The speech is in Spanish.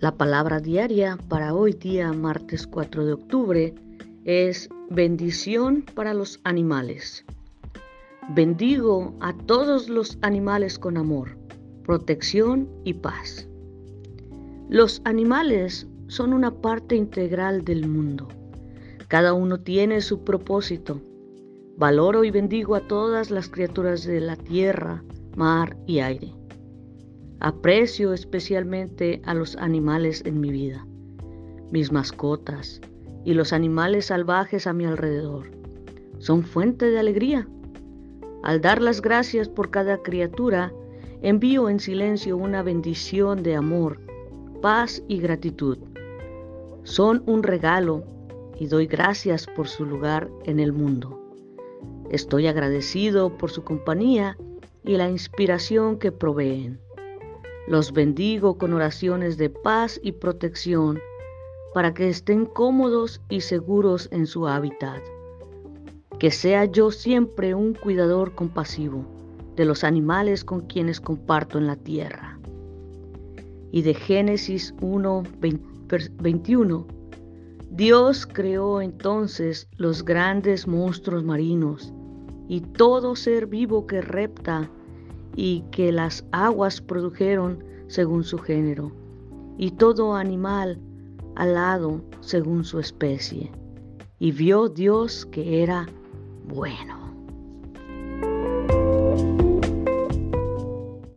La palabra diaria para hoy día, martes 4 de octubre, es bendición para los animales. Bendigo a todos los animales con amor, protección y paz. Los animales son una parte integral del mundo. Cada uno tiene su propósito. Valoro y bendigo a todas las criaturas de la tierra, mar y aire. Aprecio especialmente a los animales en mi vida, mis mascotas y los animales salvajes a mi alrededor. Son fuente de alegría. Al dar las gracias por cada criatura, envío en silencio una bendición de amor, paz y gratitud. Son un regalo y doy gracias por su lugar en el mundo. Estoy agradecido por su compañía y la inspiración que proveen. Los bendigo con oraciones de paz y protección para que estén cómodos y seguros en su hábitat. Que sea yo siempre un cuidador compasivo de los animales con quienes comparto en la tierra. Y de Génesis 1, 21, Dios creó entonces los grandes monstruos marinos y todo ser vivo que repta y que las aguas produjeron según su género, y todo animal alado según su especie. Y vio Dios que era bueno.